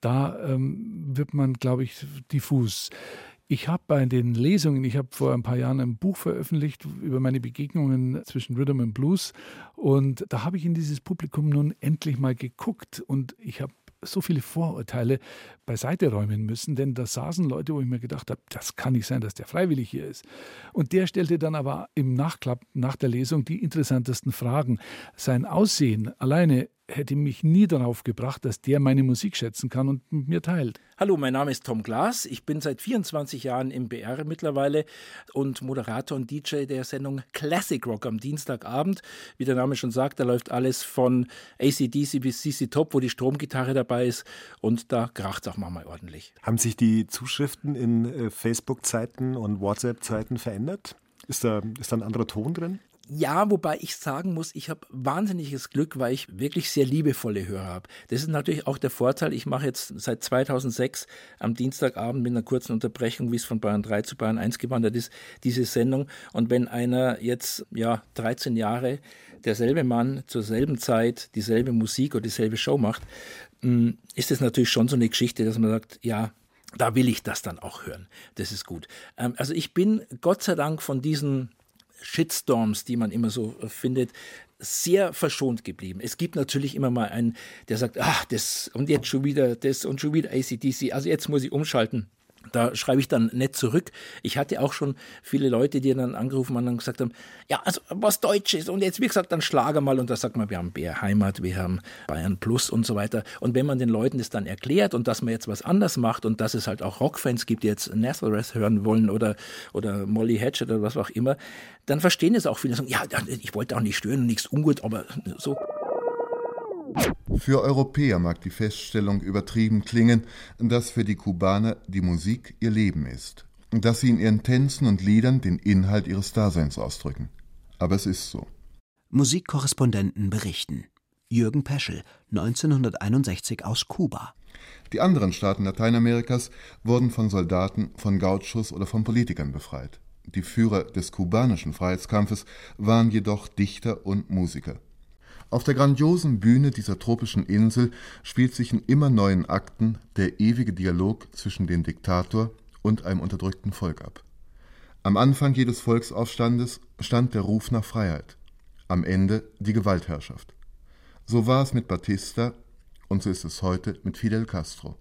da ähm, wird man, glaube ich, diffus. Ich habe bei den Lesungen, ich habe vor ein paar Jahren ein Buch veröffentlicht über meine Begegnungen zwischen Rhythm und Blues und da habe ich in dieses Publikum nun endlich mal geguckt und ich habe so viele Vorurteile beiseite räumen müssen, denn da saßen Leute, wo ich mir gedacht habe, das kann nicht sein, dass der freiwillig hier ist. Und der stellte dann aber im Nachklapp nach der Lesung die interessantesten Fragen. Sein Aussehen alleine hätte mich nie darauf gebracht, dass der meine Musik schätzen kann und mit mir teilt. Hallo, mein Name ist Tom Glas. Ich bin seit 24 Jahren im BR mittlerweile und Moderator und DJ der Sendung Classic Rock am Dienstagabend. Wie der Name schon sagt, da läuft alles von ACDC bis CC Top, wo die Stromgitarre dabei ist und da kracht es auch manchmal ordentlich. Haben sich die Zuschriften in äh, Facebook-Zeiten und WhatsApp-Zeiten verändert? Ist da, ist da ein anderer Ton drin? Ja, wobei ich sagen muss, ich habe wahnsinniges Glück, weil ich wirklich sehr liebevolle Hörer habe. Das ist natürlich auch der Vorteil. Ich mache jetzt seit 2006 am Dienstagabend mit einer kurzen Unterbrechung, wie es von Bayern 3 zu Bayern 1 gewandert ist, diese Sendung. Und wenn einer jetzt ja 13 Jahre derselbe Mann zur selben Zeit dieselbe Musik oder dieselbe Show macht, mh, ist es natürlich schon so eine Geschichte, dass man sagt, ja, da will ich das dann auch hören. Das ist gut. Ähm, also ich bin Gott sei Dank von diesen Shitstorms, die man immer so äh, findet, sehr verschont geblieben. Es gibt natürlich immer mal einen, der sagt, ach, das und jetzt schon wieder das und schon wieder ACDC, also jetzt muss ich umschalten. Da schreibe ich dann nett zurück. Ich hatte auch schon viele Leute, die dann angerufen haben und gesagt haben, ja, also was Deutsches und jetzt, wie gesagt, dann Schlager mal und da sagt man, wir haben BR Heimat, wir haben Bayern Plus und so weiter. Und wenn man den Leuten das dann erklärt und dass man jetzt was anders macht und dass es halt auch Rockfans gibt, die jetzt Nazareth hören wollen oder, oder Molly Hatchet oder was auch immer, dann verstehen es auch viele. Sagen, ja, ich wollte auch nicht stören nichts ungut, aber so. Für Europäer mag die Feststellung übertrieben klingen, dass für die Kubaner die Musik ihr Leben ist, dass sie in ihren Tänzen und Liedern den Inhalt ihres Daseins ausdrücken. Aber es ist so. Musikkorrespondenten berichten. Jürgen Peschel, 1961 aus Kuba. Die anderen Staaten Lateinamerikas wurden von Soldaten, von Gauchos oder von Politikern befreit. Die Führer des kubanischen Freiheitskampfes waren jedoch Dichter und Musiker. Auf der grandiosen Bühne dieser tropischen Insel spielt sich in immer neuen Akten der ewige Dialog zwischen dem Diktator und einem unterdrückten Volk ab. Am Anfang jedes Volksaufstandes stand der Ruf nach Freiheit, am Ende die Gewaltherrschaft. So war es mit Batista und so ist es heute mit Fidel Castro.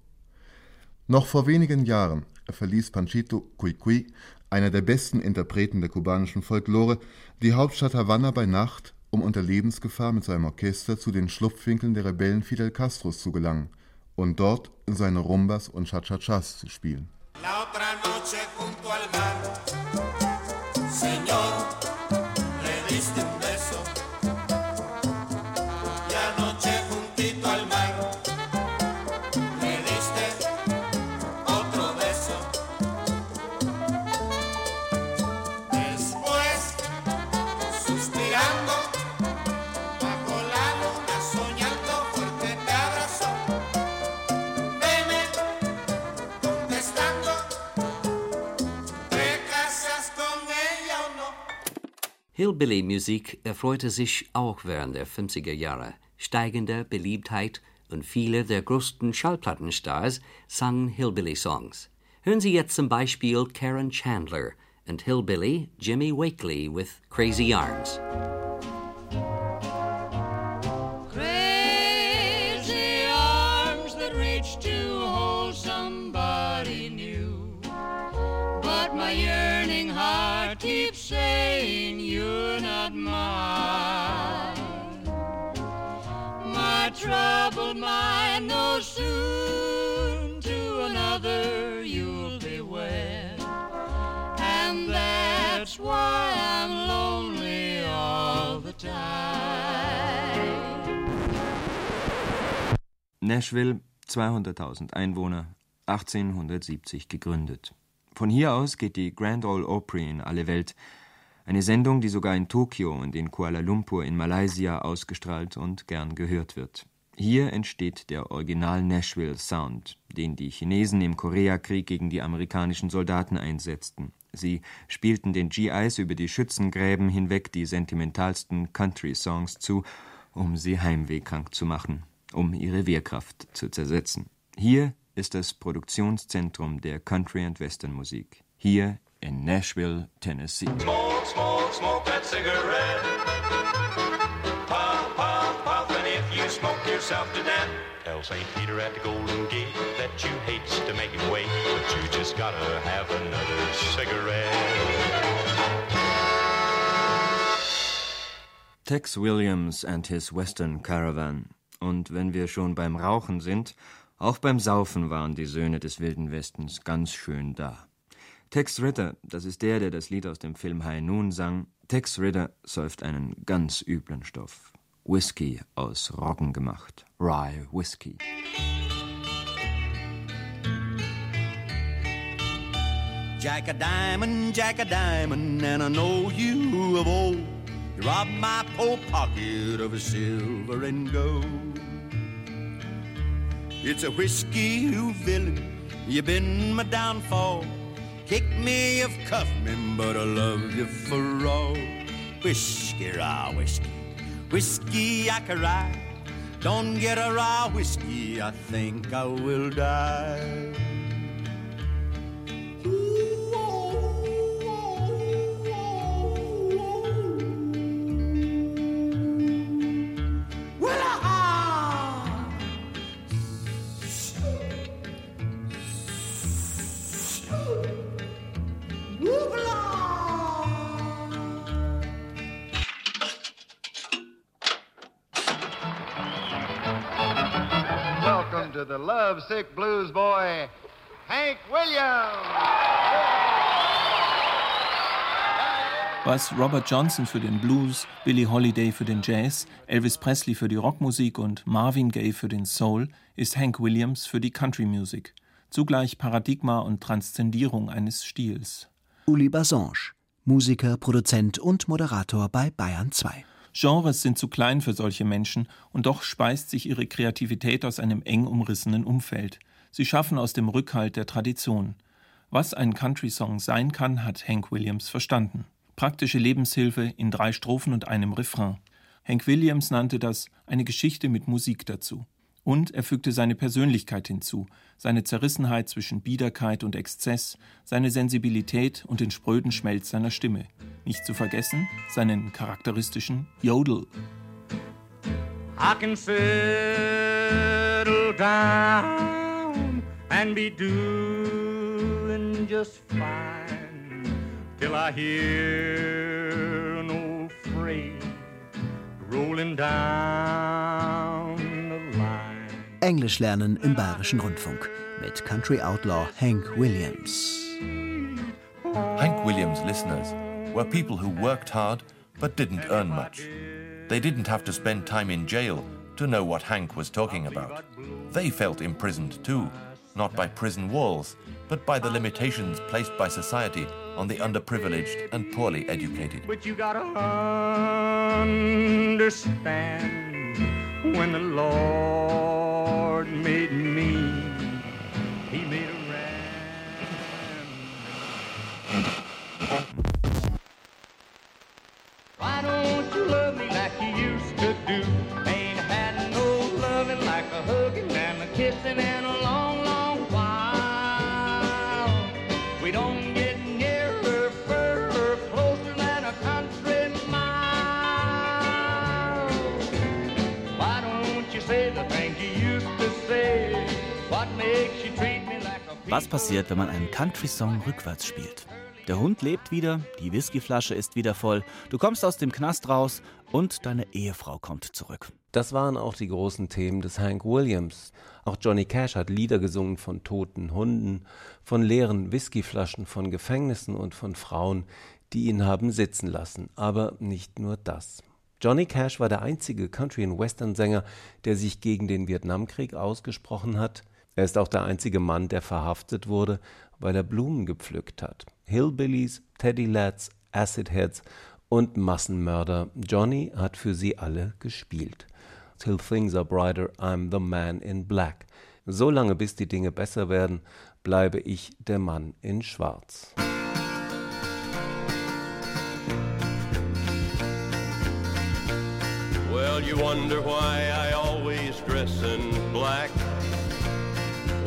Noch vor wenigen Jahren verließ Panchito Cuicuy, einer der besten Interpreten der kubanischen Folklore, die Hauptstadt Havanna bei Nacht, um unter Lebensgefahr mit seinem Orchester zu den Schlupfwinkeln der Rebellen Fidel Castros zu gelangen, und dort seine Rumbas und Cha-Cha-Chas zu spielen. La otra noche junto al mar, Hillbilly-Musik erfreute sich auch während der 50er Jahre steigender Beliebtheit und viele der größten Schallplattenstars sangen Hillbilly-Songs. Hören Sie jetzt zum Beispiel Karen Chandler und Hillbilly Jimmy Wakely with Crazy Arms. Crazy arms Nashville, 200.000 Einwohner, 1870 gegründet. Von hier aus geht die Grand Ole Opry in alle Welt, eine Sendung, die sogar in Tokio und in Kuala Lumpur in Malaysia ausgestrahlt und gern gehört wird. Hier entsteht der Original Nashville Sound, den die Chinesen im Koreakrieg gegen die amerikanischen Soldaten einsetzten. Sie spielten den GIs über die Schützengräben hinweg die sentimentalsten Country-Songs zu, um sie heimwehkrank zu machen, um ihre Wehrkraft zu zersetzen. Hier ist das Produktionszentrum der Country- und Westernmusik. Hier in Nashville, Tennessee. Smoke, smoke, smoke yourself to death. Tell St. Peter at the Golden Gate that you hates to make him wait, but you just gotta have another cigarette. Tex Williams and his Western Caravan. Und wenn wir schon beim Rauchen sind, auch beim Saufen waren die Söhne des Wilden Westens ganz schön da. Tex Ritter, das ist der, der das Lied aus dem Film High Noon sang, Tex Ritter säuft einen ganz üblen Stoff. Whisky aus Roggen gemacht. Rye Whisky. Jack a diamond, Jack a diamond, and I know you of old. You robbed my poor pocket of a silver and gold. It's a whiskey, you villain, you've been my downfall. Kick me, you've cuffed me, but I love you for all. Whiskey, raw whiskey, whiskey I can ride. Don't get a raw whiskey, I think I will die. Lovesick blues boy, Hank Williams. Was Robert Johnson für den Blues, Billie Holiday für den Jazz, Elvis Presley für die Rockmusik und Marvin Gaye für den Soul, ist Hank Williams für die Country-Musik. Zugleich Paradigma und Transzendierung eines Stils. Uli Basange, Musiker, Produzent und Moderator bei Bayern 2. Genres sind zu klein für solche Menschen, und doch speist sich ihre Kreativität aus einem eng umrissenen Umfeld. Sie schaffen aus dem Rückhalt der Tradition. Was ein Country-Song sein kann, hat Hank Williams verstanden. Praktische Lebenshilfe in drei Strophen und einem Refrain. Hank Williams nannte das eine Geschichte mit Musik dazu. Und er fügte seine Persönlichkeit hinzu, seine Zerrissenheit zwischen Biederkeit und Exzess, seine Sensibilität und den spröden Schmelz seiner Stimme. Nicht zu vergessen seinen charakteristischen Jodel. I can settle down and be doing just fine till I hear an old freight rolling down. Englisch lernen im Bayerischen Rundfunk mit Country Outlaw Hank Williams. Hank Williams listeners were people who worked hard but didn't earn much. They didn't have to spend time in jail to know what Hank was talking about. They felt imprisoned too, not by prison walls, but by the limitations placed by society on the underprivileged and poorly educated. But you gotta understand when the Lord made me, He made a Why don't you love me like you used to do? Ain't had no loving like a hugging and a kissing in a Was passiert, wenn man einen Country-Song rückwärts spielt? Der Hund lebt wieder, die Whiskyflasche ist wieder voll, du kommst aus dem Knast raus und deine Ehefrau kommt zurück. Das waren auch die großen Themen des Hank Williams. Auch Johnny Cash hat Lieder gesungen von toten Hunden, von leeren Whiskyflaschen, von Gefängnissen und von Frauen, die ihn haben sitzen lassen. Aber nicht nur das. Johnny Cash war der einzige Country- und Western-Sänger, der sich gegen den Vietnamkrieg ausgesprochen hat. Er ist auch der einzige Mann, der verhaftet wurde, weil er Blumen gepflückt hat. Hillbillies, Teddy Lads, Acid Heads und Massenmörder. Johnny hat für sie alle gespielt. Till things are brighter, I'm the man in black. So lange bis die Dinge besser werden, bleibe ich der Mann in Schwarz. Well, you wonder why I always dress in black.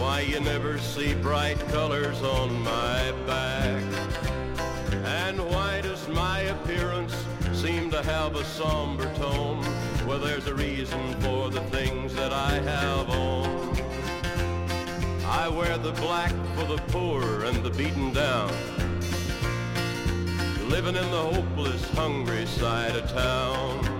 Why you never see bright colors on my back. And why does my appearance seem to have a somber tone? Well, there's a reason for the things that I have on. I wear the black for the poor and the beaten down. Living in the hopeless, hungry side of town.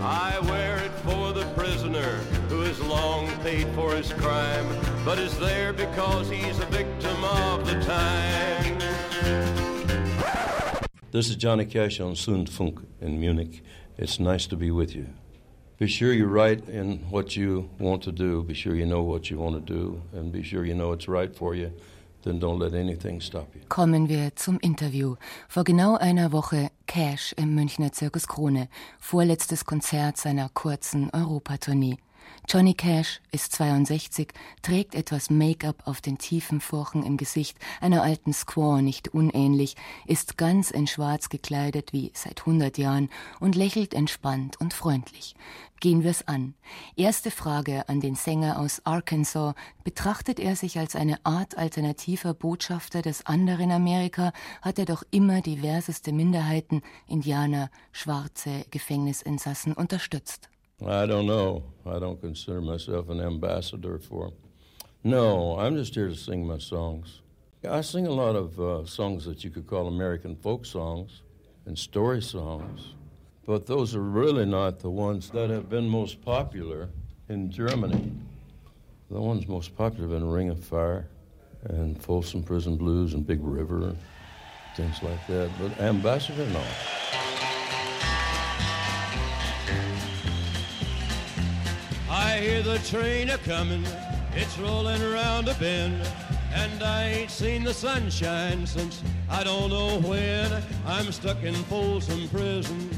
I wear it for the prisoner who has long paid for his crime, but is there because he's a victim of the time. This is Johnny Cash on Sundfunk in Munich. It's nice to be with you. Be sure you write in what you want to do. Be sure you know what you want to do, and be sure you know it's right for you. Kommen wir zum Interview. Vor genau einer Woche Cash im Münchner Zirkus Krone, vorletztes Konzert seiner kurzen Europatournee. Johnny Cash ist 62, trägt etwas Make-up auf den tiefen Furchen im Gesicht, einer alten Squaw nicht unähnlich, ist ganz in schwarz gekleidet wie seit 100 Jahren und lächelt entspannt und freundlich. Gehen wir's an. Erste Frage an den Sänger aus Arkansas. Betrachtet er sich als eine Art alternativer Botschafter des anderen Amerika, hat er doch immer diverseste Minderheiten, Indianer, schwarze Gefängnisinsassen unterstützt. I don't know. I don't consider myself an ambassador for. No, I'm just here to sing my songs. I sing a lot of uh, songs that you could call American folk songs and story songs, but those are really not the ones that have been most popular in Germany. The ones most popular have been Ring of Fire and Folsom Prison Blues and Big River, things like that. But Ambassador, no. I hear the train a comin', it's rolling around a bend, and I ain't seen the sunshine since I don't know when. I'm stuck in Folsom Prison,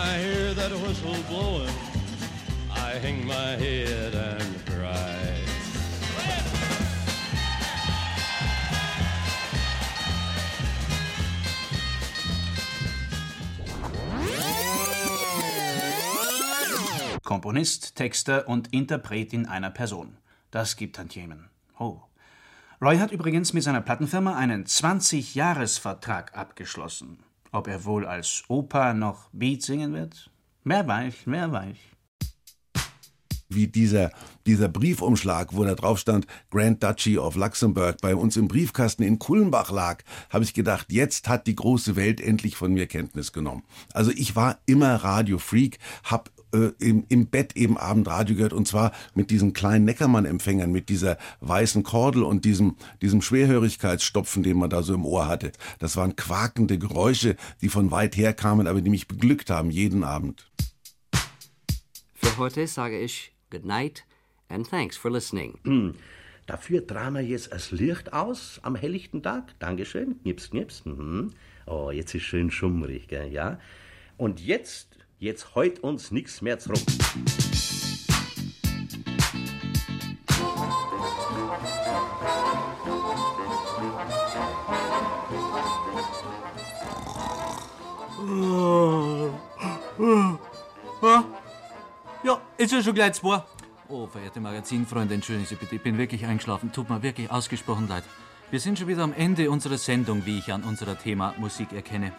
I hear that whistle blowing, I hang my head and cry. Komponist, Texter und Interpret in einer Person. Das gibt Tantiemen. Oh. Roy hat übrigens mit seiner Plattenfirma einen 20-Jahres-Vertrag abgeschlossen. Ob er wohl als Opa noch Beat singen wird? Wer weiß, wer weiß. wie dieser, dieser Briefumschlag, wo da drauf stand, Grand Duchy of Luxembourg, bei uns im Briefkasten in Kulmbach lag, habe ich gedacht, jetzt hat die große Welt endlich von mir Kenntnis genommen. Also ich war immer Radiofreak, hab äh, im, im Bett eben Abendradio gehört und zwar mit diesen kleinen Neckermann-Empfängern, mit dieser weißen Kordel und diesem, diesem Schwerhörigkeitsstopfen, den man da so im Ohr hatte. Das waren quakende Geräusche, die von weit her kamen, aber die mich beglückt haben, jeden Abend. Für heute sage ich Good night and thanks for listening. Hm. Dafür tragen wir jetzt das Licht aus am helllichten Tag. Dankeschön. Knips, knips. Mhm. Oh, jetzt ist schön schummrig, gell? ja. Und jetzt, jetzt heut uns nichts mehr zurück. Ja, ist ja schon gleich zwei. Oh, verehrte Magazinfreunde, entschuldigen Sie bitte, ich bin wirklich eingeschlafen. Tut mir wirklich ausgesprochen leid. Wir sind schon wieder am Ende unserer Sendung, wie ich an unserer Thema Musik erkenne.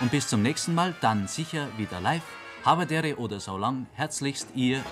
Und bis zum nächsten Mal, dann sicher wieder live. Haberdere oder so lang, herzlichst Ihr.